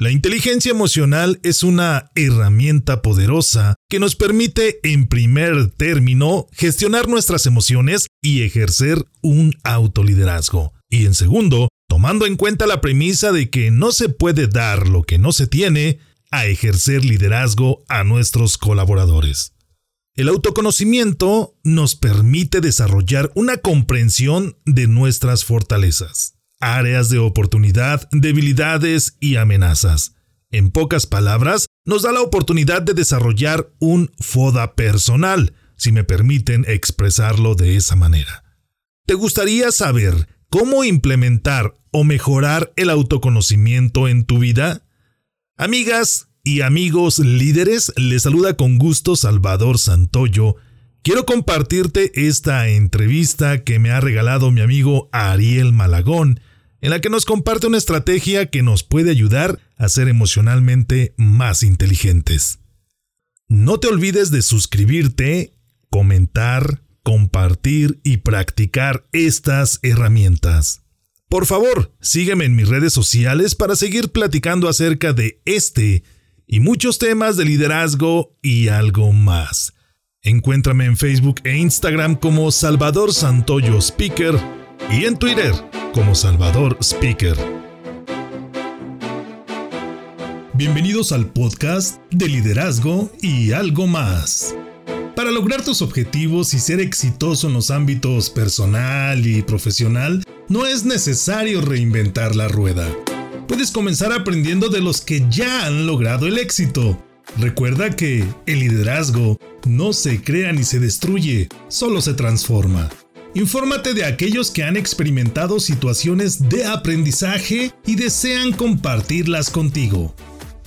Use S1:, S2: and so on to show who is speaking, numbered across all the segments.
S1: La inteligencia emocional es una herramienta poderosa que nos permite, en primer término, gestionar nuestras emociones y ejercer un autoliderazgo. Y en segundo, tomando en cuenta la premisa de que no se puede dar lo que no se tiene, a ejercer liderazgo a nuestros colaboradores. El autoconocimiento nos permite desarrollar una comprensión de nuestras fortalezas áreas de oportunidad, debilidades y amenazas. En pocas palabras, nos da la oportunidad de desarrollar un FODA personal, si me permiten expresarlo de esa manera. ¿Te gustaría saber cómo implementar o mejorar el autoconocimiento en tu vida? Amigas y amigos líderes, les saluda con gusto Salvador Santoyo. Quiero compartirte esta entrevista que me ha regalado mi amigo Ariel Malagón, en la que nos comparte una estrategia que nos puede ayudar a ser emocionalmente más inteligentes. No te olvides de suscribirte, comentar, compartir y practicar estas herramientas. Por favor, sígueme en mis redes sociales para seguir platicando acerca de este y muchos temas de liderazgo y algo más. Encuéntrame en Facebook e Instagram como Salvador Santoyo Speaker y en Twitter como Salvador Speaker. Bienvenidos al podcast de liderazgo y algo más. Para lograr tus objetivos y ser exitoso en los ámbitos personal y profesional, no es necesario reinventar la rueda. Puedes comenzar aprendiendo de los que ya han logrado el éxito. Recuerda que el liderazgo no se crea ni se destruye, solo se transforma. Infórmate de aquellos que han experimentado situaciones de aprendizaje y desean compartirlas contigo.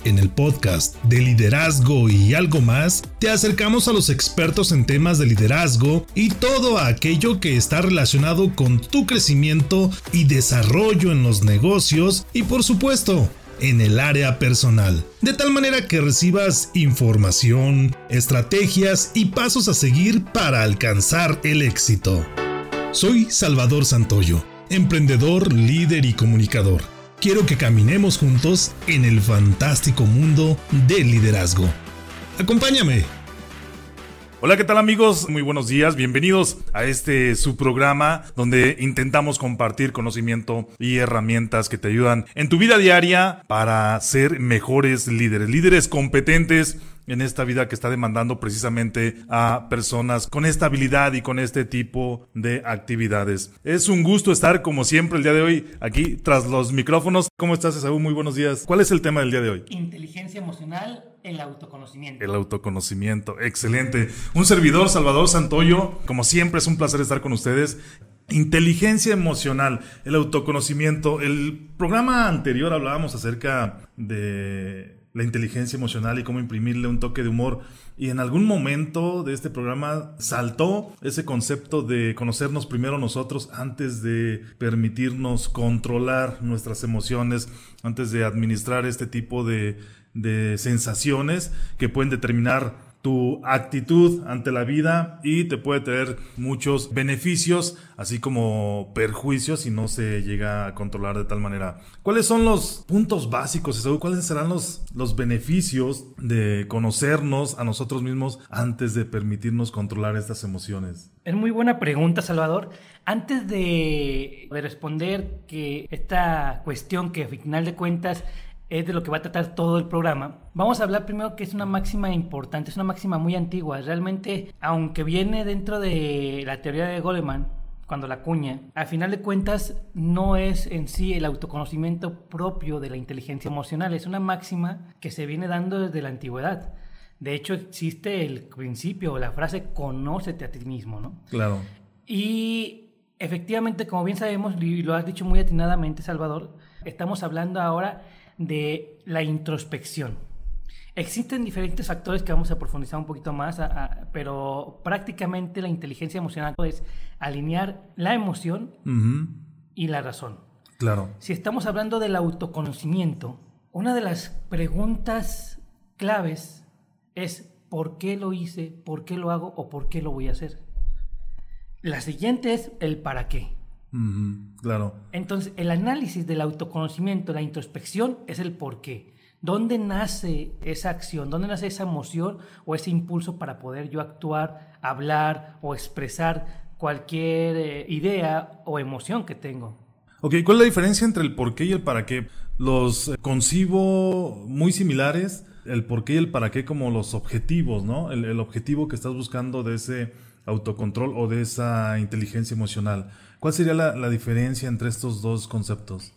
S1: En el podcast de liderazgo y algo más, te acercamos a los expertos en temas de liderazgo y todo aquello que está relacionado con tu crecimiento y desarrollo en los negocios y por supuesto en el área personal, de tal manera que recibas información, estrategias y pasos a seguir para alcanzar el éxito. Soy Salvador Santoyo, emprendedor, líder y comunicador. Quiero que caminemos juntos en el fantástico mundo del liderazgo. Acompáñame. Hola, ¿qué tal amigos? Muy buenos días, bienvenidos a este su programa donde intentamos compartir conocimiento y herramientas que te ayudan en tu vida diaria para ser mejores líderes, líderes competentes en esta vida que está demandando precisamente a personas con esta habilidad y con este tipo de actividades. Es un gusto estar como siempre el día de hoy aquí tras los micrófonos. ¿Cómo estás, Esaú? Muy buenos días. ¿Cuál es el tema del día de hoy?
S2: Inteligencia emocional, el autoconocimiento.
S1: El autoconocimiento, excelente. Un servidor, Salvador Santoyo, como siempre es un placer estar con ustedes. Inteligencia emocional, el autoconocimiento. El programa anterior hablábamos acerca de la inteligencia emocional y cómo imprimirle un toque de humor. Y en algún momento de este programa saltó ese concepto de conocernos primero nosotros antes de permitirnos controlar nuestras emociones, antes de administrar este tipo de, de sensaciones que pueden determinar tu actitud ante la vida y te puede tener muchos beneficios, así como perjuicios si no se llega a controlar de tal manera. ¿Cuáles son los puntos básicos? ¿Cuáles serán los, los beneficios de conocernos a nosotros mismos antes de permitirnos controlar estas emociones?
S2: Es muy buena pregunta, Salvador. Antes de, de responder que esta cuestión que al final de cuentas es de lo que va a tratar todo el programa. Vamos a hablar primero que es una máxima importante, es una máxima muy antigua. Realmente, aunque viene dentro de la teoría de Goleman, cuando la cuña, al final de cuentas no es en sí el autoconocimiento propio de la inteligencia emocional, es una máxima que se viene dando desde la antigüedad. De hecho, existe el principio, la frase conócete a ti mismo, ¿no?
S1: Claro.
S2: Y efectivamente, como bien sabemos, y lo has dicho muy atinadamente, Salvador, estamos hablando ahora de la introspección. Existen diferentes factores que vamos a profundizar un poquito más, pero prácticamente la inteligencia emocional es alinear la emoción y la razón.
S1: Claro.
S2: Si estamos hablando del autoconocimiento, una de las preguntas claves es ¿por qué lo hice? ¿Por qué lo hago? ¿O por qué lo voy a hacer? La siguiente es el para qué
S1: claro.
S2: Entonces, el análisis del autoconocimiento, la introspección, es el por qué. ¿Dónde nace esa acción? ¿Dónde nace esa emoción o ese impulso para poder yo actuar, hablar o expresar cualquier eh, idea o emoción que tengo?
S1: Ok, ¿cuál es la diferencia entre el por qué y el para qué? Los eh, concibo muy similares, el por qué y el para qué como los objetivos, ¿no? El, el objetivo que estás buscando de ese autocontrol o de esa inteligencia emocional. ¿Cuál sería la, la diferencia entre estos dos conceptos?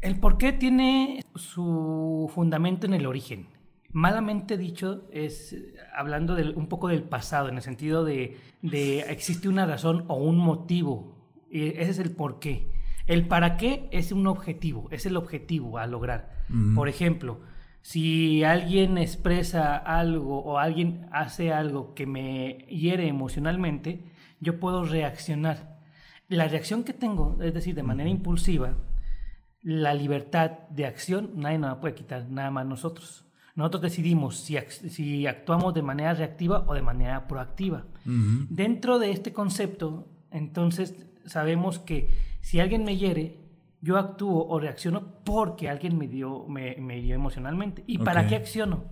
S2: El por qué tiene su fundamento en el origen. Malamente dicho, es hablando un poco del pasado, en el sentido de, de existe una razón o un motivo. Y ese es el por qué. El para qué es un objetivo, es el objetivo a lograr. Por ejemplo, si alguien expresa algo o alguien hace algo que me hiere emocionalmente, yo puedo reaccionar. La reacción que tengo, es decir, de manera impulsiva, la libertad de acción nadie nos la puede quitar, nada más nosotros. Nosotros decidimos si, si actuamos de manera reactiva o de manera proactiva. Dentro de este concepto, entonces sabemos que si alguien me hiere, yo actúo o reacciono porque alguien me dio, me, me hirió emocionalmente. ¿Y para qué acciono?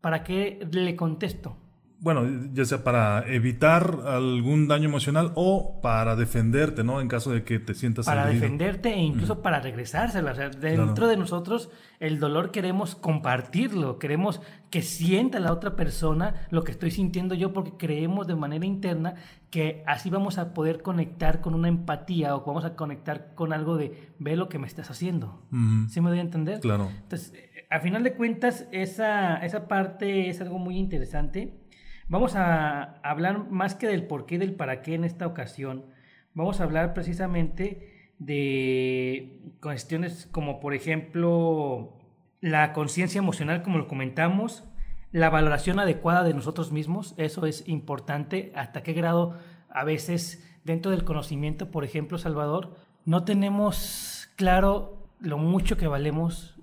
S2: ¿Para qué le contesto?
S1: Bueno, ya sea para evitar algún daño emocional o para defenderte, ¿no? En caso de que te sientas
S2: Para defenderte e incluso para regresársela. O sea, dentro de nosotros el dolor queremos compartirlo, queremos que sienta la otra persona lo que estoy sintiendo yo porque creemos de manera interna que así vamos a poder conectar con una empatía o vamos a conectar con algo de ve lo que me estás haciendo. ¿Sí me doy a entender?
S1: Claro.
S2: Entonces, a final de cuentas, esa, esa parte es algo muy interesante Vamos a hablar más que del por qué y del para qué en esta ocasión. Vamos a hablar precisamente de cuestiones como, por ejemplo, la conciencia emocional, como lo comentamos, la valoración adecuada de nosotros mismos, eso es importante, hasta qué grado a veces dentro del conocimiento, por ejemplo, Salvador, no tenemos claro lo mucho que valemos,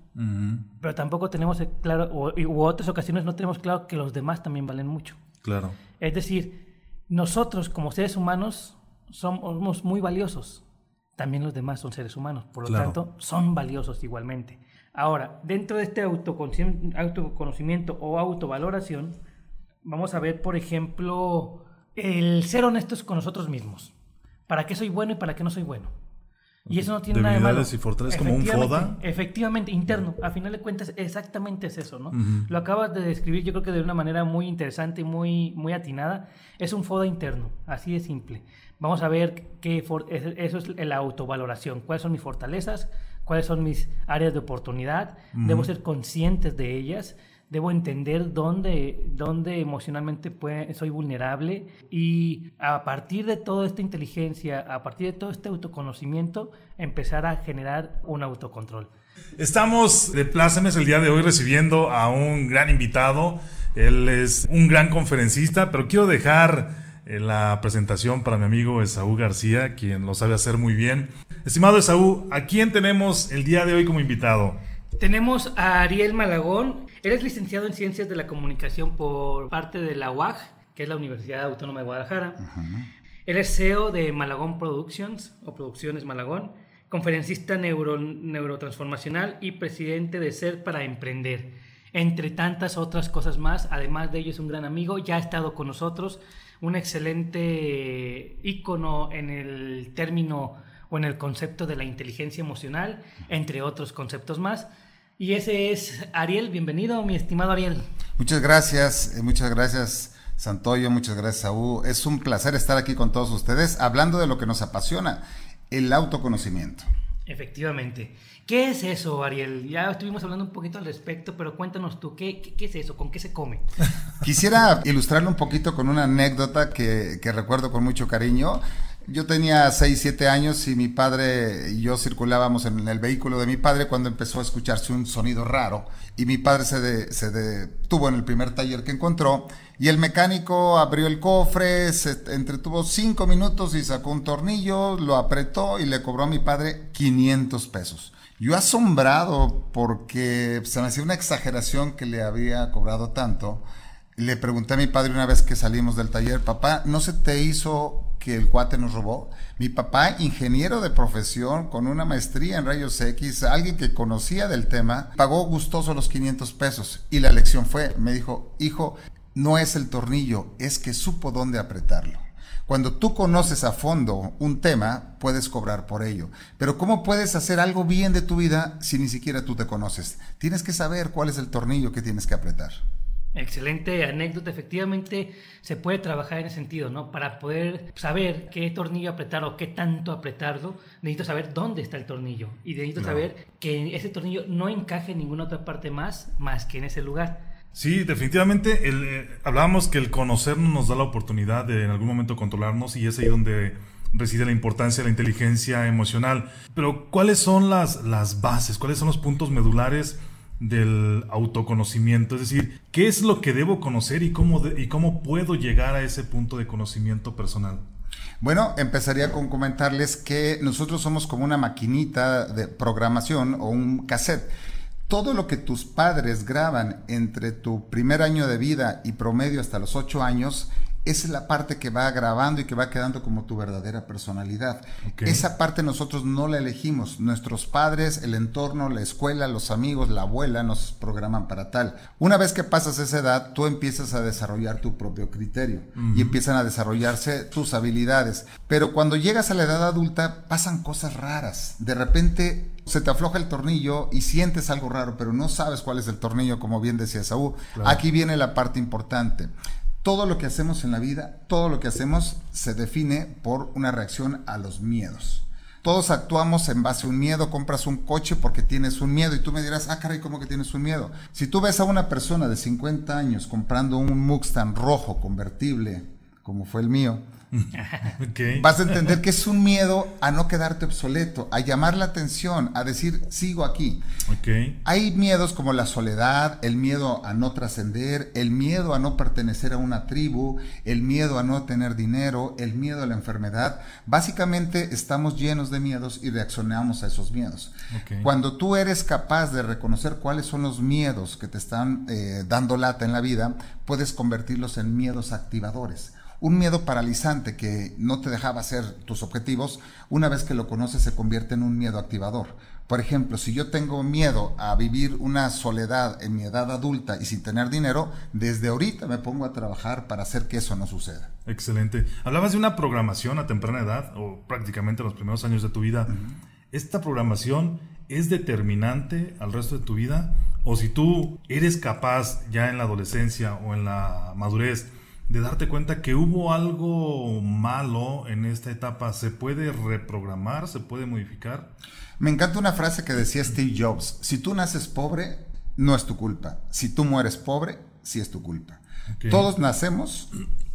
S2: pero tampoco tenemos claro, o, u otras ocasiones no tenemos claro que los demás también valen mucho.
S1: Claro.
S2: Es decir, nosotros como seres humanos somos muy valiosos. También los demás son seres humanos, por lo tanto, son valiosos igualmente. Ahora, dentro de este autoconocimiento o autovaloración, vamos a ver, por ejemplo, el ser honestos con nosotros mismos. ¿Para qué soy bueno y para qué no soy bueno? Y eso no tiene nada de malo.
S1: y fortalezas como un FODA.
S2: Efectivamente, interno. A final de cuentas, exactamente es eso, ¿no? Lo acabas de describir, yo creo que de una manera muy interesante y muy, muy atinada. Es un FODA interno, así de simple. Vamos a ver qué eso es la autovaloración. ¿Cuáles son mis fortalezas? ¿Cuáles son mis áreas de oportunidad? Debo ser conscientes de ellas debo entender dónde, dónde emocionalmente soy vulnerable y a partir de toda esta inteligencia, a partir de todo este autoconocimiento, empezar a generar un autocontrol.
S1: Estamos de plácemes el día de hoy recibiendo a un gran invitado. Él es un gran conferencista, pero quiero dejar eh, la presentación para mi amigo Esaú García, quien lo sabe hacer muy bien. Estimado Esaú, ¿a quién tenemos el día de hoy como invitado?
S2: Tenemos a Ariel Malagón. Él es licenciado en Ciencias de la Comunicación por parte de la UAG, que es la Universidad Autónoma de Guadalajara. Él es CEO de Malagón Productions o Producciones Malagón, conferencista neuro, neurotransformacional y presidente de Ser para Emprender. Entre tantas otras cosas más, además de ello es un gran amigo, ya ha estado con nosotros, un excelente ícono en el término o en el concepto de la inteligencia emocional, entre otros conceptos más. Y ese es Ariel, bienvenido, mi estimado Ariel.
S3: Muchas gracias, eh, muchas gracias Santoyo, muchas gracias Saúl. Es un placer estar aquí con todos ustedes hablando de lo que nos apasiona, el autoconocimiento.
S2: Efectivamente. ¿Qué es eso, Ariel? Ya estuvimos hablando un poquito al respecto, pero cuéntanos tú, ¿qué, qué, es eso? ¿Con qué se come?
S3: Quisiera ilustrarlo un poquito con una anécdota que, que recuerdo con mucho cariño. Yo tenía 6, 7 años y mi padre y yo circulábamos en el vehículo de mi padre cuando empezó a escucharse un sonido raro y mi padre se, se detuvo en el primer taller que encontró y el mecánico abrió el cofre, se entretuvo 5 minutos y sacó un tornillo, lo apretó y le cobró a mi padre 500 pesos. Yo asombrado porque se me hacía una exageración que le había cobrado tanto, le pregunté a mi padre una vez que salimos del taller, papá, ¿no se te hizo que el cuate nos robó. Mi papá, ingeniero de profesión, con una maestría en rayos X, alguien que conocía del tema, pagó gustoso los 500 pesos. Y la lección fue, me dijo, hijo, no es el tornillo, es que supo dónde apretarlo. Cuando tú conoces a fondo un tema, puedes cobrar por ello. Pero ¿cómo puedes hacer algo bien de tu vida si ni siquiera tú te conoces? Tienes que saber cuál es el tornillo que tienes que apretar.
S2: Excelente anécdota. Efectivamente, se puede trabajar en ese sentido, ¿no? Para poder saber qué tornillo apretar o qué tanto apretarlo, necesito saber dónde está el tornillo. Y necesito saber que ese tornillo no encaje en ninguna otra parte más, más que en ese lugar.
S1: Sí, definitivamente. El, eh, hablábamos que el conocernos nos da la oportunidad de en algún momento controlarnos y es ahí donde reside la importancia de la inteligencia emocional. Pero ¿cuáles son las, las bases? ¿Cuáles son los puntos medulares del autoconocimiento? Es decir, ¿qué es lo que debo conocer y cómo, y cómo puedo llegar a ese punto de conocimiento personal?
S3: Bueno, empezaría con comentarles que nosotros somos como una maquinita de programación o un cassette todo lo que tus padres graban entre tu primer año de vida y promedio hasta los ocho años es la parte que va grabando y que va quedando como tu verdadera personalidad. Esa parte nosotros no la elegimos. Nuestros padres, el entorno, la escuela, los amigos, la abuela nos programan para tal. Una vez que pasas esa edad, tú empiezas a desarrollar tu propio criterio y empiezan a desarrollarse tus habilidades. Pero cuando llegas a la edad adulta, pasan cosas raras. De repente se te afloja el tornillo y sientes algo raro, pero no sabes cuál es el tornillo, como bien decía Saúl. Aquí viene la parte importante. Todo lo que hacemos en la vida, todo lo que hacemos se define por una reacción a los miedos. Todos actuamos en base a un miedo, compras un coche porque tienes un miedo y tú me dirás, ah, caray, ¿cómo que tienes un miedo? Si tú ves a una persona de 50 años comprando un Mustang rojo convertible, como fue el mío, Vas a entender que es un miedo a no quedarte obsoleto, a llamar la atención, a decir, sigo aquí. Hay miedos como la soledad, el miedo a no trascender, el miedo a no pertenecer a una tribu, el miedo a no tener dinero, el miedo a la enfermedad. Básicamente estamos llenos de miedos y reaccionamos a esos miedos. Cuando tú eres capaz de reconocer cuáles son los miedos que te están eh, dando lata en la vida, puedes convertirlos en miedos activadores un miedo paralizante que no te dejaba hacer tus objetivos, una vez que lo conoces se convierte en un miedo activador. Por ejemplo, si yo tengo miedo a vivir una soledad en mi edad adulta y sin tener dinero, desde ahorita me pongo a trabajar para hacer que eso no suceda.
S1: Excelente. Hablabas de una programación a temprana edad o prácticamente en los primeros años de tu vida. ¿Esta programación es determinante al resto de tu vida? O si tú eres capaz ya en la adolescencia o en la madurez de darte cuenta que hubo algo malo en esta etapa, ¿se puede reprogramar? ¿Se puede modificar?
S3: Me encanta una frase que decía Steve Jobs, si tú naces pobre, no es tu culpa. Si tú mueres pobre, sí es tu culpa. Todos nacemos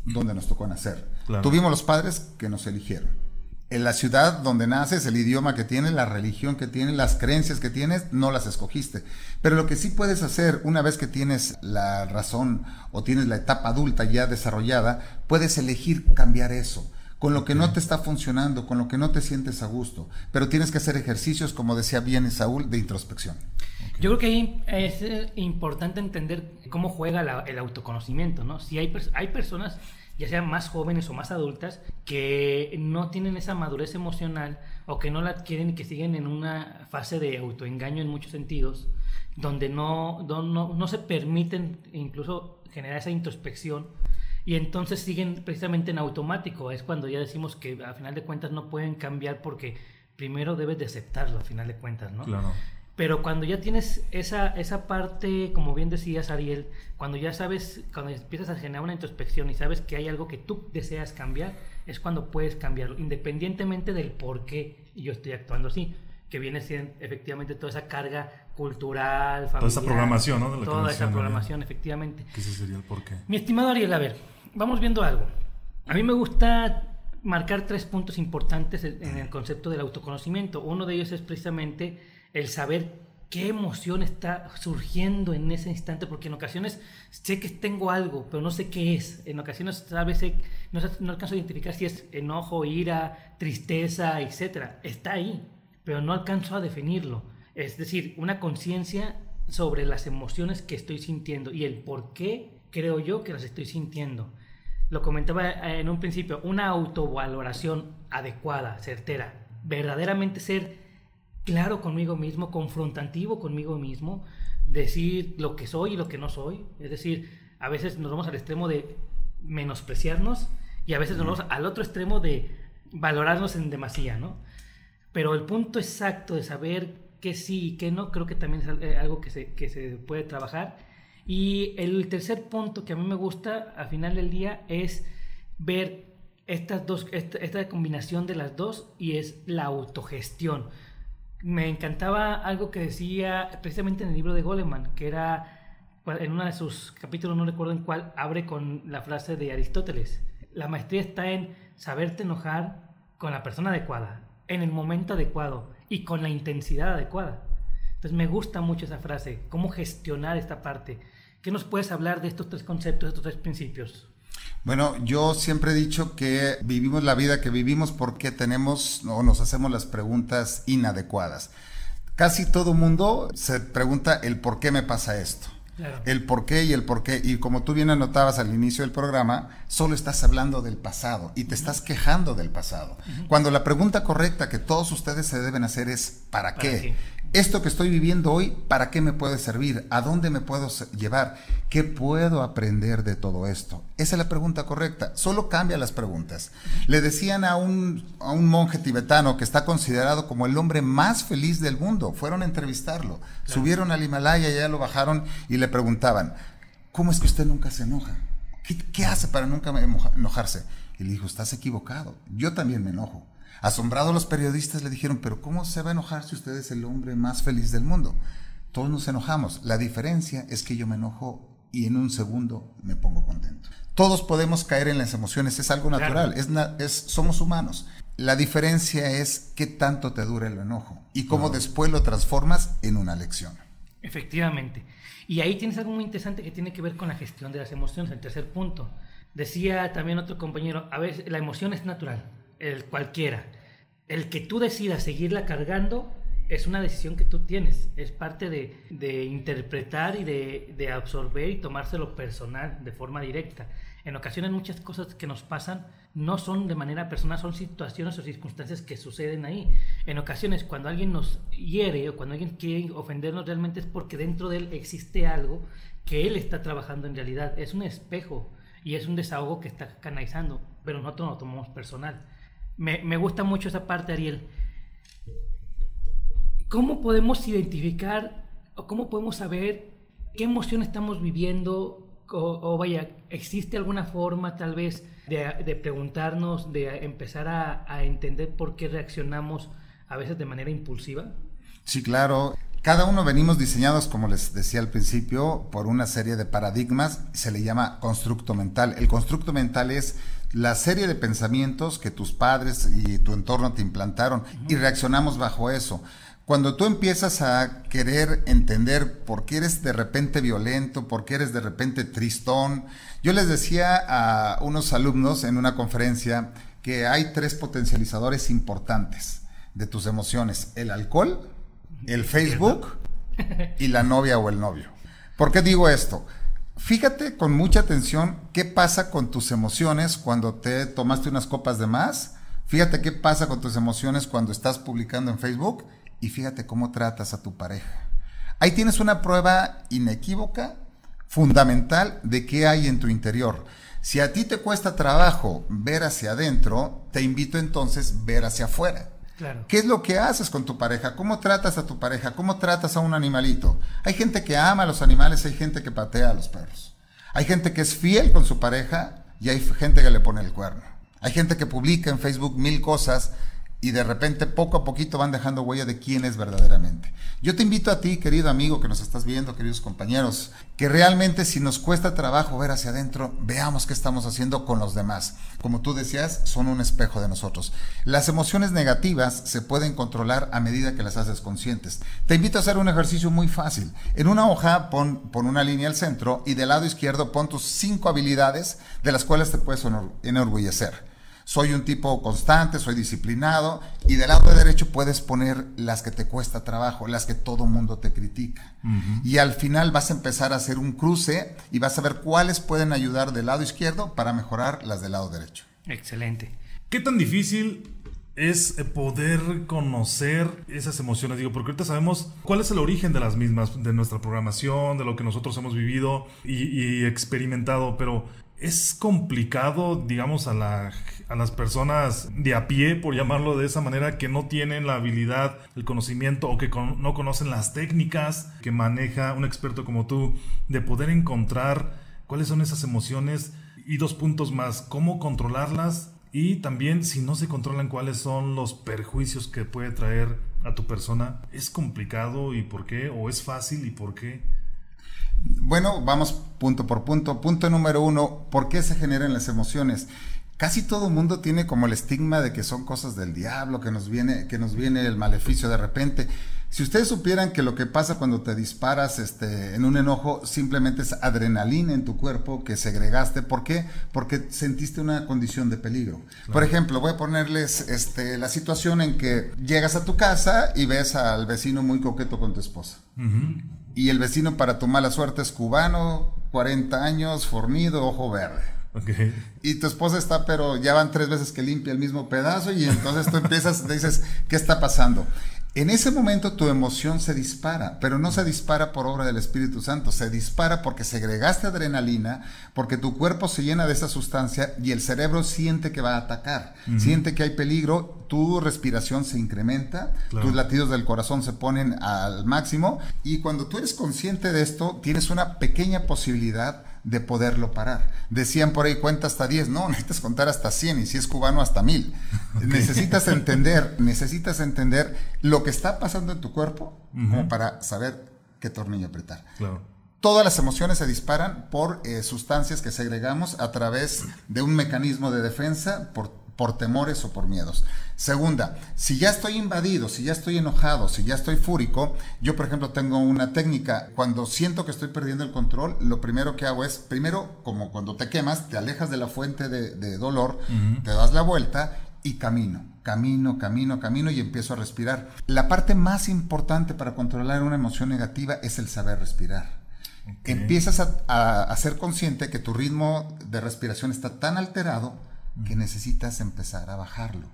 S3: donde nos tocó nacer. Tuvimos los padres que nos eligieron en la ciudad donde naces, el idioma que tienes, la religión que tienes, las creencias que tienes, no las escogiste. Pero lo que sí puedes hacer una vez que tienes la razón o tienes la etapa adulta ya desarrollada, puedes elegir cambiar eso con lo que no te está funcionando, con lo que no te sientes a gusto. Pero tienes que hacer ejercicios, como decía bien Saúl, de introspección.
S2: Yo creo que ahí es eh, importante entender cómo juega el autoconocimiento, ¿no? Si hay, hay personas ya sean más jóvenes o más adultas, que no tienen esa madurez emocional o que no la adquieren y que siguen en una fase de autoengaño en muchos sentidos, donde no, no, no se permiten incluso generar esa introspección y entonces siguen precisamente en automático. Es cuando ya decimos que a final de cuentas no pueden cambiar porque primero debes de aceptarlo a final de cuentas, ¿no?
S1: Claro.
S2: Pero cuando ya tienes esa, esa parte, como bien decías Ariel, cuando ya sabes, cuando empiezas a generar una introspección y sabes que hay algo que tú deseas cambiar, es cuando puedes cambiarlo, independientemente del por qué yo estoy actuando así, que viene siendo efectivamente toda esa carga cultural, familiar.
S1: Toda esa programación, ¿no?
S2: toda esa programación, efectivamente.
S1: Que ese sería el porqué.
S2: Mi estimado Ariel, a ver, vamos viendo algo. A mí me gusta marcar tres puntos importantes en el concepto del autoconocimiento. Uno de ellos es precisamente el saber qué emoción está surgiendo en ese instante, porque en ocasiones sé que tengo algo, pero no sé qué es. En ocasiones a veces no, no alcanzo a identificar si es enojo, ira, tristeza, etc. Está ahí, pero no alcanzo a definirlo. Es decir, una conciencia sobre las emociones que estoy sintiendo y el por qué creo yo que las estoy sintiendo. lo comentaba en un principio, una autovaloración adecuada, certera, verdaderamente ser claro conmigo mismo, confrontativo conmigo mismo, decir lo que soy y lo que no soy. Es decir, a veces nos vamos al extremo de menospreciarnos y a veces nos vamos al otro extremo de valorarnos en demasía, ¿no? Pero el punto exacto de saber qué sí y qué no, creo que también es eh, algo que se, que se puede trabajar. Y el tercer punto que a mí me gusta al final del día es ver estas dos, esta, combinación de las dos y es la autogestión. Me encantaba algo que decía precisamente en el libro de Goleman, que era en uno de sus capítulos, no recuerdo en cuál, abre con la frase de Aristóteles. La maestría está en saberte enojar con la persona adecuada, en el momento adecuado y con la intensidad adecuada. Entonces me gusta mucho esa frase, cómo gestionar esta parte. ¿Qué nos puedes hablar de estos tres conceptos, estos tres principios?
S3: Bueno, yo siempre he dicho que vivimos la vida que vivimos porque tenemos o nos hacemos las preguntas inadecuadas. Casi todo mundo se pregunta el por qué me pasa esto. El por qué y el por qué. Y como tú bien anotabas al inicio del programa, solo estás hablando del pasado y te estás quejando del pasado. Cuando la pregunta correcta que todos ustedes se deben hacer es ¿para qué? Esto que estoy viviendo hoy, ¿para qué me puede servir? ¿A dónde me puedo llevar? ¿Qué puedo aprender de todo esto? Esa es la pregunta correcta. Solo cambia las preguntas. Le decían a un, a un monje tibetano que está considerado como el hombre más feliz del mundo. Fueron a entrevistarlo. Subieron al Himalaya, y ya lo bajaron y le preguntaban, ¿cómo es que usted nunca se enoja? ¿Qué, qué hace para nunca enojarse? Y le dijo, estás equivocado. Yo también me enojo. Asombrados los periodistas le dijeron, pero ¿cómo se va a enojar si usted es el hombre más feliz del mundo? Todos nos enojamos. La diferencia es que yo me enojo y en un segundo me pongo contento. Todos podemos caer en las emociones, es algo natural, es, somos humanos. La diferencia es qué tanto te dura el enojo y cómo después lo transformas en una lección.
S2: Efectivamente. Y ahí tienes algo muy interesante que tiene que ver con la gestión de las emociones, el tercer punto. Decía también otro compañero, a veces la emoción es natural, el cualquiera. El que tú decidas seguirla cargando es una decisión que tú tienes, es parte de, interpretar y de, absorber y tomárselo personal, de forma directa. En ocasiones muchas cosas que nos pasan no son de manera personal, son situaciones o circunstancias que suceden ahí. En ocasiones cuando alguien nos hiere o cuando alguien quiere ofendernos realmente es porque dentro de él existe algo que él está trabajando en realidad. Es un espejo y es un desahogo que está canalizando, pero nosotros no lo tomamos personal. Me, gusta mucho esa parte, Ariel. ¿Cómo podemos identificar o cómo podemos saber qué emoción estamos viviendo? O, vaya, ¿existe alguna forma tal vez de, preguntarnos, de empezar a, entender por qué reaccionamos a veces de manera impulsiva?
S3: Sí, claro. Cada uno venimos diseñados, como les decía al principio, por una serie de paradigmas, se le llama constructo mental. El constructo mental es la serie de pensamientos que tus padres y tu entorno te implantaron y reaccionamos bajo eso. Cuando tú empiezas a querer entender por qué eres de repente violento, por qué eres de repente tristón, yo les decía a unos alumnos en una conferencia que hay tres potencializadores importantes de tus emociones, el alcohol, el Facebook y la novia o el novio. ¿Por qué digo esto? Fíjate con mucha atención qué pasa con tus emociones cuando te tomaste unas copas de más. Fíjate qué pasa con tus emociones cuando estás publicando en Facebook y fíjate cómo tratas a tu pareja. Ahí tienes una prueba inequívoca, fundamental de qué hay en tu interior. Si a ti te cuesta trabajo ver hacia adentro, te invito entonces a ver hacia afuera. ¿Qué es lo que haces con tu pareja? ¿Cómo tratas a tu pareja? ¿Cómo tratas a un animalito? Hay gente que ama a los animales, hay gente que patea a los perros. Hay gente que es fiel con su pareja y hay gente que le pone el cuerno. Hay gente que publica en Facebook mil cosas y de repente poco a poquito van dejando huella de quién es verdaderamente. Yo te invito a ti, querido amigo que nos estás viendo, queridos compañeros, que realmente si nos cuesta trabajo ver hacia adentro, veamos qué estamos haciendo con los demás. Como tú decías, son un espejo de nosotros. Las emociones negativas se pueden controlar a medida que las haces conscientes. Te invito a hacer un ejercicio muy fácil. En una hoja pon, pon una línea al centro y del lado izquierdo pon tus cinco habilidades de las cuales te puedes enorgullecer. Soy un tipo constante, soy disciplinado y del lado derecho puedes poner las que te cuesta trabajo, las que todo mundo te critica. Y al final vas a empezar a hacer un cruce y vas a ver cuáles pueden ayudar del lado izquierdo para mejorar las del lado derecho.
S2: Excelente.
S1: ¿Qué tan difícil es poder conocer esas emociones, digo, porque ahorita sabemos cuál es el origen de las mismas, de nuestra programación, de lo que nosotros hemos vivido y, experimentado, pero es complicado, digamos, a, la, a las personas de a pie, por llamarlo de esa manera, que no tienen la habilidad, el conocimiento o que no conocen las técnicas que maneja un experto como tú, de poder encontrar cuáles son esas emociones y dos puntos más, cómo controlarlas y también si no se controlan cuáles son los perjuicios que puede traer a tu persona, ¿es complicado y por qué? ¿O es fácil y por qué?
S3: Bueno, vamos punto por punto. Punto número uno, ¿por qué se generan las emociones? Casi todo el mundo tiene como el estigma de que son cosas del diablo, que nos viene, que nos viene el maleficio de repente. Si ustedes supieran que lo que pasa cuando te disparas este, en un enojo simplemente es adrenalina en tu cuerpo que segregaste. ¿Por qué? Porque sentiste una condición de peligro. Por ejemplo, voy a ponerles este, la situación en que llegas a tu casa y ves al vecino muy coqueto con tu esposa. Y el vecino, para tu mala suerte, es cubano, 40 años, fornido, ojo verde. Y tu esposa está, pero ya van tres veces que limpia el mismo pedazo y entonces tú empiezas, dices, ¿qué está pasando? En ese momento tu emoción se dispara, pero no se dispara por obra del Espíritu Santo, se dispara porque segregaste adrenalina, porque tu cuerpo se llena de esa sustancia y el cerebro siente que va a atacar, siente que hay peligro, tu respiración se incrementa, tus latidos del corazón se ponen al máximo y cuando tú eres consciente de esto, tienes una pequeña posibilidad de poderlo parar. Decían por ahí cuenta hasta 10, no, necesitas contar hasta 100 y si es cubano hasta 1000. Necesitas entender, necesitas entender lo que está pasando en tu cuerpo para saber qué tornillo apretar. Todas las emociones se disparan por eh, sustancias que segregamos a través de un mecanismo de defensa por por temores o por miedos. Segunda, si ya estoy invadido, si ya estoy enojado, si ya estoy fúrico, yo por ejemplo tengo una técnica, cuando siento que estoy perdiendo el control, lo primero que hago es, primero, como cuando te quemas, te alejas de la fuente de, dolor, te das la vuelta y camino, camino, camino, camino y empiezo a respirar. La parte más importante para controlar una emoción negativa es el saber respirar. Empiezas a, a ser consciente que tu ritmo de respiración está tan alterado, que necesitas empezar a bajarlo.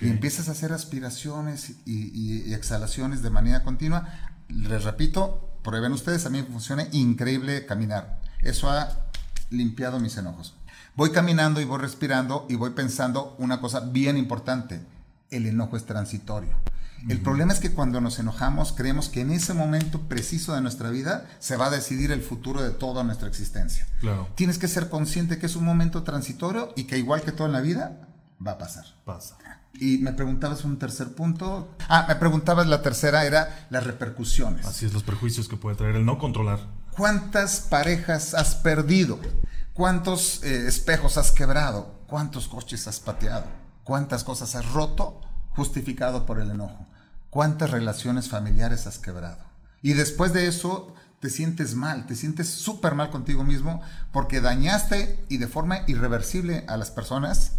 S3: Y empiezas a hacer aspiraciones y, exhalaciones de manera continua. Les repito, prueben ustedes, a mí me funciona increíble caminar. Eso ha limpiado mis enojos. Voy caminando y voy respirando y voy pensando una cosa bien importante. El enojo es transitorio. El problema es que cuando nos enojamos creemos que en ese momento preciso de nuestra vida se va a decidir el futuro de toda nuestra existencia.
S1: Claro.
S3: Tienes que ser consciente que es un momento transitorio y que igual que todo en la vida va a pasar.
S1: Pasa.
S3: Y me preguntabas un tercer punto. Ah, me preguntabas la tercera era las repercusiones.
S1: Así es, los perjuicios que puede traer el no controlar.
S3: ¿Cuántas parejas has perdido? ¿Cuántos eh, espejos has quebrado? ¿Cuántos coches has pateado? ¿Cuántas cosas has roto justificado por el enojo? Cuántas relaciones familiares has quebrado. Y después de eso te sientes mal, te sientes súper mal contigo mismo porque dañaste y de forma irreversible a las personas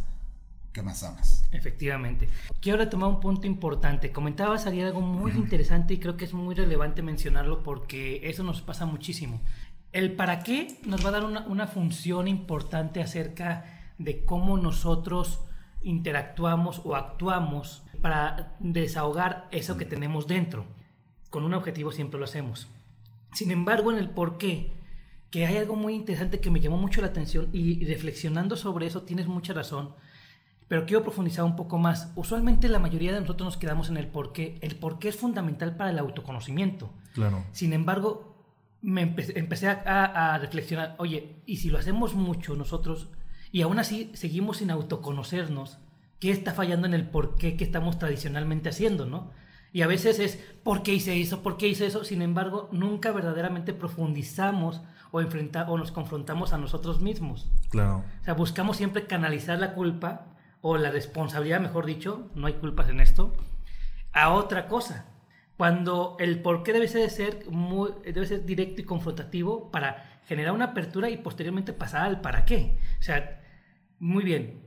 S3: que más amas.
S2: Efectivamente. Quiero retomar un punto importante. Comentabas ayer algo muy interesante y creo que es muy relevante mencionarlo porque eso nos pasa muchísimo. El para qué nos va a dar una, una función importante acerca de cómo nosotros interactuamos o actuamos para desahogar eso que tenemos dentro. Con un objetivo siempre lo hacemos. Sin embargo, en el por qué, que hay algo muy interesante que me llamó mucho la atención y reflexionando sobre eso tienes mucha razón, pero quiero profundizar un poco más. Usualmente la mayoría de nosotros nos quedamos en el por qué. El por qué es fundamental para el autoconocimiento.
S1: Claro.
S2: Sin embargo, me empecé, a, a reflexionar, oye, ¿y si lo hacemos mucho nosotros y aún así seguimos sin autoconocernos? Qué está fallando en el por qué que estamos tradicionalmente haciendo, ¿no? Y a veces es, ¿por qué hice eso? ¿Por qué hice eso? Sin embargo, nunca verdaderamente profundizamos o, enfrenta o nos confrontamos a nosotros mismos.
S1: Claro.
S2: O sea, buscamos siempre canalizar la culpa o la responsabilidad, mejor dicho, no hay culpas en esto, a otra cosa. Cuando el por qué debe ser, muy, debe ser directo y confrontativo para generar una apertura y posteriormente pasar al para qué. O sea, muy bien,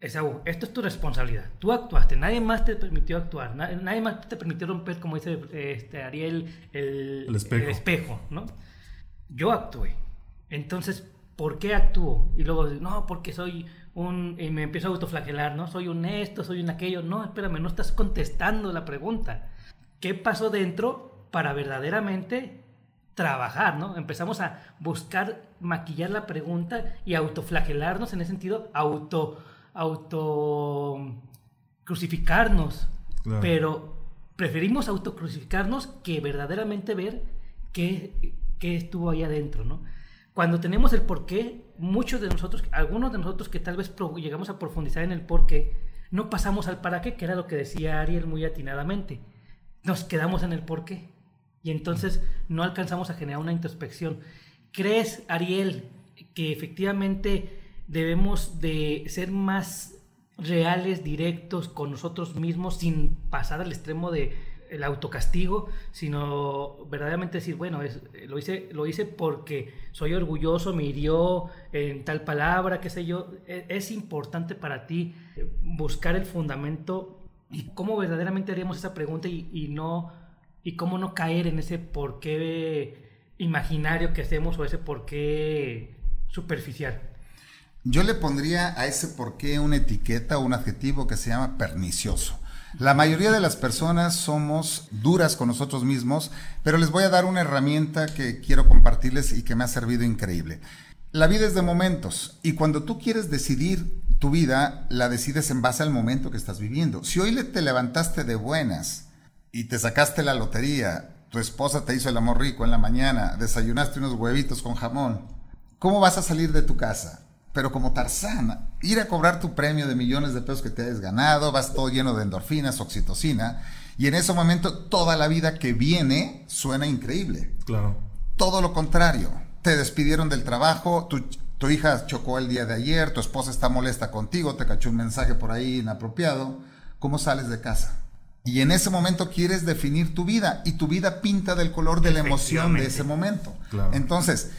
S2: Esaú, esto es tu responsabilidad. Tú actuaste, nadie más te permitió actuar, nadie, más te permitió romper, como dice este, Ariel, el, espejo. ¿no? Yo actué. Entonces, ¿por qué actúo? Y luego, no, porque soy un... Y me empiezo a autoflagelar, ¿no? Soy un esto, soy un aquello. No, espérame, no estás contestando la pregunta. ¿Qué pasó dentro para verdaderamente trabajar, ¿no? Empezamos a buscar maquillar la pregunta y autoflagelarnos en ese sentido, auto auto crucificarnos, pero preferimos autocrucificarnos que verdaderamente ver qué, qué estuvo ahí adentro, ¿no? Cuando tenemos el porqué, muchos de nosotros, algunos de nosotros que tal vez llegamos a profundizar en el porqué, no pasamos al para qué, que era lo que decía Ariel muy atinadamente. Nos quedamos en el porqué y entonces no alcanzamos a generar una introspección. ¿Crees, Ariel, que efectivamente debemos de ser más reales, directos con nosotros mismos sin pasar al extremo de el autocastigo, sino verdaderamente decir, bueno, es, lo, hice, lo hice porque soy orgulloso, me hirió en tal palabra, qué sé yo. Es, es importante para ti buscar el fundamento y cómo verdaderamente haríamos esa pregunta y, y, no y cómo no caer en ese por qué imaginario que hacemos o ese por qué superficial.
S3: Yo le pondría a ese por qué una etiqueta o un adjetivo que se llama pernicioso. La mayoría de las personas somos duras con nosotros mismos, pero les voy a dar una herramienta que quiero compartirles y que me ha servido increíble. La vida es de momentos y cuando tú quieres decidir tu vida, la decides en base al momento que estás viviendo. Si hoy te levantaste de buenas y te sacaste la lotería, tu esposa te hizo el amor rico en la mañana, desayunaste unos huevitos con jamón, ¿cómo vas a salir de tu casa? Pero como Tarzán, ir a cobrar tu premio de millones de pesos que te hayas ganado, vas todo lleno de endorfinas, oxitocina, y en ese momento toda la vida que viene suena increíble.
S1: Claro.
S3: Todo lo contrario, te despidieron del trabajo, tu, tu hija chocó el día de ayer, tu esposa está molesta contigo, te cachó un mensaje por ahí inapropiado, ¿cómo sales de casa? Y en ese momento quieres definir tu vida y tu vida pinta del color de la emoción de ese momento. Claro. Entonces,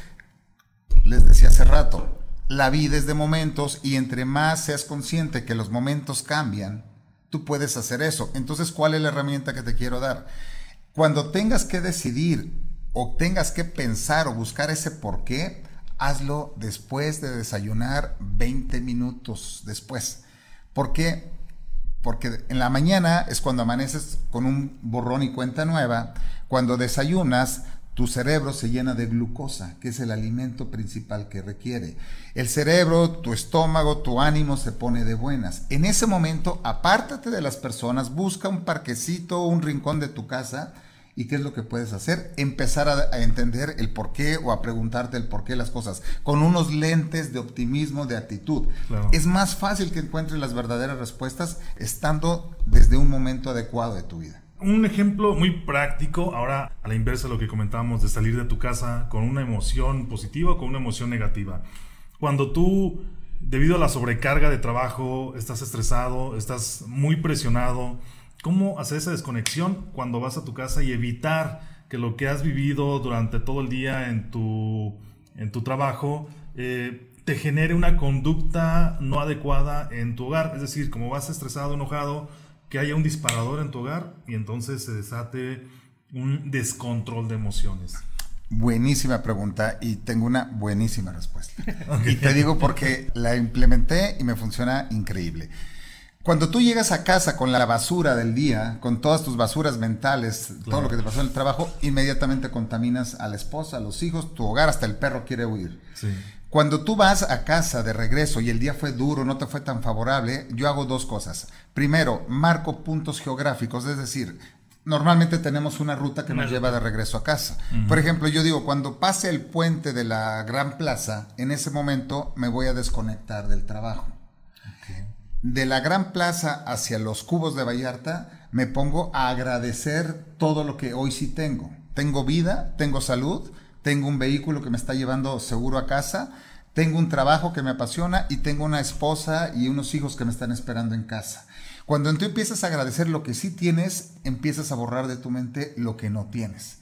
S3: les decía hace rato, la vida es de momentos y entre más seas consciente que los momentos cambian, tú puedes hacer eso. Entonces, ¿cuál es la herramienta que te quiero dar? Cuando tengas que decidir o tengas que pensar o buscar ese por qué, hazlo después de desayunar 20 minutos después. ¿Por qué? Porque en la mañana es cuando amaneces con un borrón y cuenta nueva. Cuando desayunas, tu cerebro se llena de glucosa, que es el alimento principal que requiere. El cerebro, tu estómago, tu ánimo se pone de buenas. En ese momento, apártate de las personas, busca un parquecito, un rincón de tu casa. ¿Y qué es lo que puedes hacer? Empezar a, entender el por qué o a preguntarte el por qué las cosas, con unos lentes de optimismo, de actitud. Es más fácil que encuentres las verdaderas respuestas estando desde un momento adecuado de tu vida
S1: un ejemplo muy práctico, ahora a la inversa de lo que comentábamos, de salir de tu casa con una emoción positiva o con una emoción negativa. Cuando tú, debido a la sobrecarga de trabajo, estás estresado, estás muy presionado, ¿cómo hacer esa desconexión cuando vas a tu casa y evitar que lo que has vivido durante todo el día en tu, en tu trabajo eh, te genere una conducta no adecuada en tu hogar? Es decir, como vas estresado, enojado, que haya un disparador en tu hogar y entonces se desate un descontrol de emociones?
S3: Buenísima pregunta y tengo una buenísima respuesta. Y te digo porque la implementé y me funciona increíble. Cuando tú llegas a casa con la basura del día, con todas tus basuras mentales, todo lo que te pasó en el trabajo, inmediatamente contaminas a la esposa, a los hijos, tu hogar, hasta el perro quiere huir. Sí. Cuando tú vas a casa de regreso y el día fue duro, no te fue tan favorable, yo hago dos cosas. Primero, marco puntos geográficos, es decir, normalmente tenemos una ruta que nos lleva de regreso a casa. Por ejemplo, yo digo, cuando pase el puente de la Gran Plaza, en ese momento me voy a desconectar del trabajo. De la Gran Plaza hacia los cubos de Vallarta, me pongo a agradecer todo lo que hoy sí tengo. Tengo vida, tengo salud, tengo un vehículo que me está llevando seguro a casa, tengo un trabajo que me apasiona y tengo una esposa y unos hijos que me están esperando en casa. Cuando tú empiezas a agradecer lo que sí tienes, empiezas a borrar de tu mente lo que no tienes.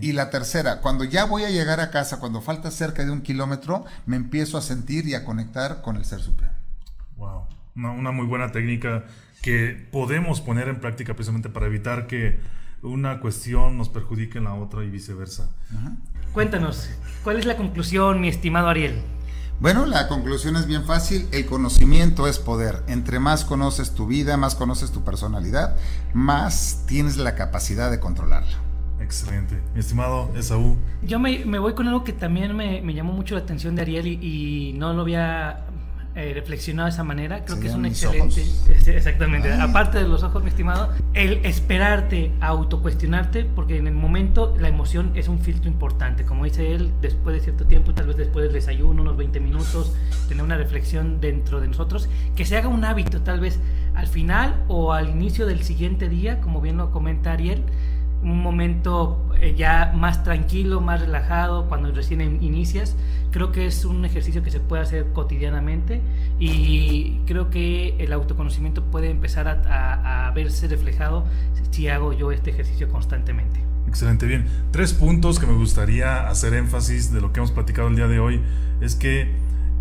S3: Y la tercera, cuando ya voy a llegar a casa, cuando falta cerca de un kilómetro, me empiezo a sentir y a conectar con el Ser Supremo.
S1: Wow. una, muy buena técnica que podemos poner en práctica precisamente para evitar que una cuestión nos perjudique en la otra y viceversa.
S2: Cuéntanos, ¿cuál es la conclusión, mi estimado Ariel?
S3: Bueno, la conclusión es bien fácil, el conocimiento es poder. Entre más conoces tu vida, más conoces tu personalidad, más tienes la capacidad de controlarla.
S1: Excelente. Mi estimado Esaú.
S2: Yo me, voy con algo que también me, llamó mucho la atención de Ariel y no lo había eh, reflexionado de esa manera, creo que es un excelente. Exactamente. Aparte de los ojos, mi estimado, el esperarte a autocuestionarte, porque en el momento la emoción es un filtro importante. Como dice él, después de cierto tiempo, tal vez después del desayuno, unos 20 minutos, tener una reflexión dentro de nosotros, que se haga un hábito, tal vez al final o al inicio del siguiente día, como bien lo comenta Ariel un momento eh, ya más tranquilo, más relajado, cuando recién inicias. Creo que es un ejercicio que se puede hacer cotidianamente y creo que el autoconocimiento puede empezar a, verse reflejado si hago yo este ejercicio constantemente.
S1: Excelente, bien. Tres puntos que me gustaría hacer énfasis de lo que hemos platicado el día de hoy es que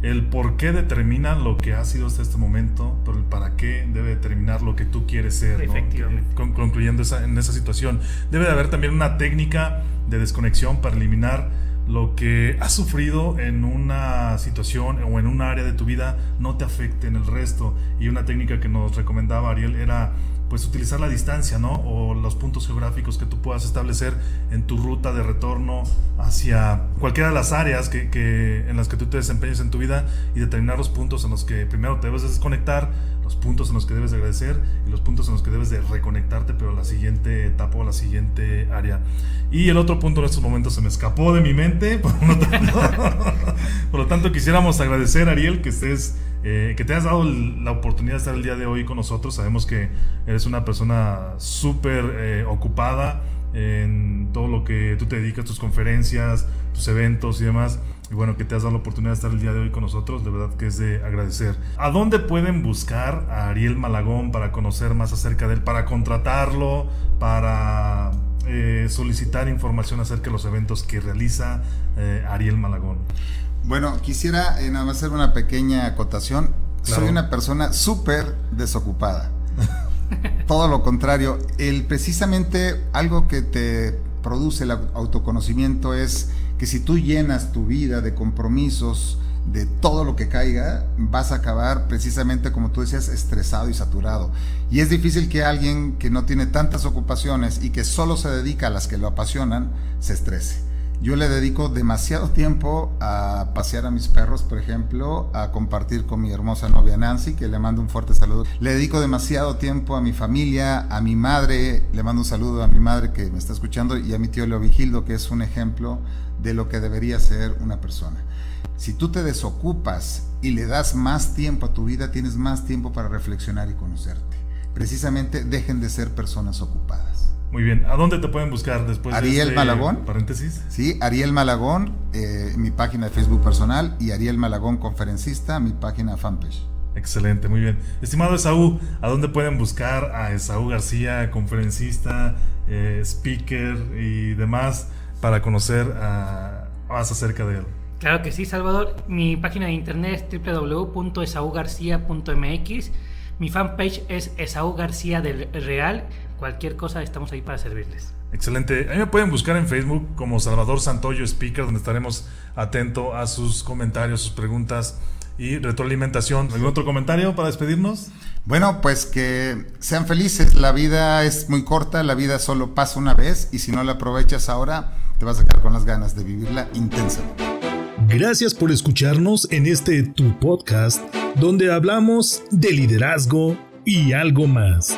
S1: el por qué determina lo que ha sido hasta este momento, pero el para qué debe determinar lo que tú quieres ser.
S2: Efectivamente.
S1: concluyendo en esa situación. Debe de haber también una técnica de desconexión para eliminar lo que has sufrido en una situación o en un área de tu vida no te afecte en el resto. Y una técnica que nos recomendaba Ariel era pues utilizar la distancia, ¿no? O los puntos geográficos que tú puedas establecer en tu ruta de retorno hacia cualquiera de las áreas que, en las que tú te desempeñes en tu vida y determinar los puntos en los que primero te debes desconectar, los puntos en los que debes de agradecer y los puntos en los que debes de reconectarte, pero la siguiente etapa o la siguiente área. Y el otro punto en estos momentos se me escapó de mi mente, por lo tanto, por quisiéramos agradecer, Ariel, que estés eh, que te has dado la oportunidad de estar el día de hoy con nosotros. Sabemos que eres una persona súper eh, ocupada en todo lo que tú te dedicas, tus conferencias, tus eventos y demás. Y bueno, que te has dado la oportunidad de estar el día de hoy con nosotros, de verdad que es de agradecer. ¿A dónde pueden buscar a Ariel Malagón para conocer más acerca de él, para contratarlo, para eh, solicitar información acerca de los eventos que realiza Ariel Malagón?
S3: Bueno, quisiera eh, nada más hacer una pequeña acotación. Soy una persona súper desocupada. Todo lo contrario, el precisamente algo que te produce el autoconocimiento es que si tú llenas tu vida de compromisos, de todo lo que caiga, vas a acabar precisamente como tú decías, estresado y saturado. Y es difícil que alguien que no tiene tantas ocupaciones y que solo se dedica a las que lo apasionan, se estrese. Yo le dedico demasiado tiempo a pasear a mis perros, por ejemplo, a compartir con mi hermosa novia Nancy, que le mando un fuerte saludo. Le dedico demasiado tiempo a mi familia, a mi madre, le mando un saludo a mi madre que me está escuchando y a mi tío Leo Vigildo, que es un ejemplo de lo que debería ser una persona. Si tú te desocupas y le das más tiempo a tu vida, tienes más tiempo para reflexionar y conocerte. Precisamente dejen de ser personas ocupadas.
S1: Muy bien. ¿A dónde te pueden buscar después
S3: Ariel de
S1: este
S3: Malagón.
S1: Paréntesis.
S3: Sí, Ariel Malagón, eh, mi página de Facebook personal, y Ariel Malagón, conferencista, mi página fanpage.
S1: Excelente, muy bien. Estimado Esaú, ¿a dónde pueden buscar a Esaú García, conferencista, eh, speaker y demás para conocer más acerca de él?
S2: Claro que sí, Salvador. Mi página de internet es www.esaugarcia.mx. Mi fanpage es Esaú García del Real cualquier cosa estamos ahí para servirles.
S1: Excelente. A mí me pueden buscar en Facebook como Salvador Santoyo Speaker, donde estaremos atentos a sus comentarios, sus preguntas y retroalimentación. ¿Algún otro comentario para despedirnos?
S3: Bueno, pues que sean felices. La vida es muy corta, la vida solo pasa una vez y si no la aprovechas ahora, te vas a quedar con las ganas de vivirla intensa.
S1: Gracias por escucharnos en este tu podcast, donde hablamos de liderazgo y algo más.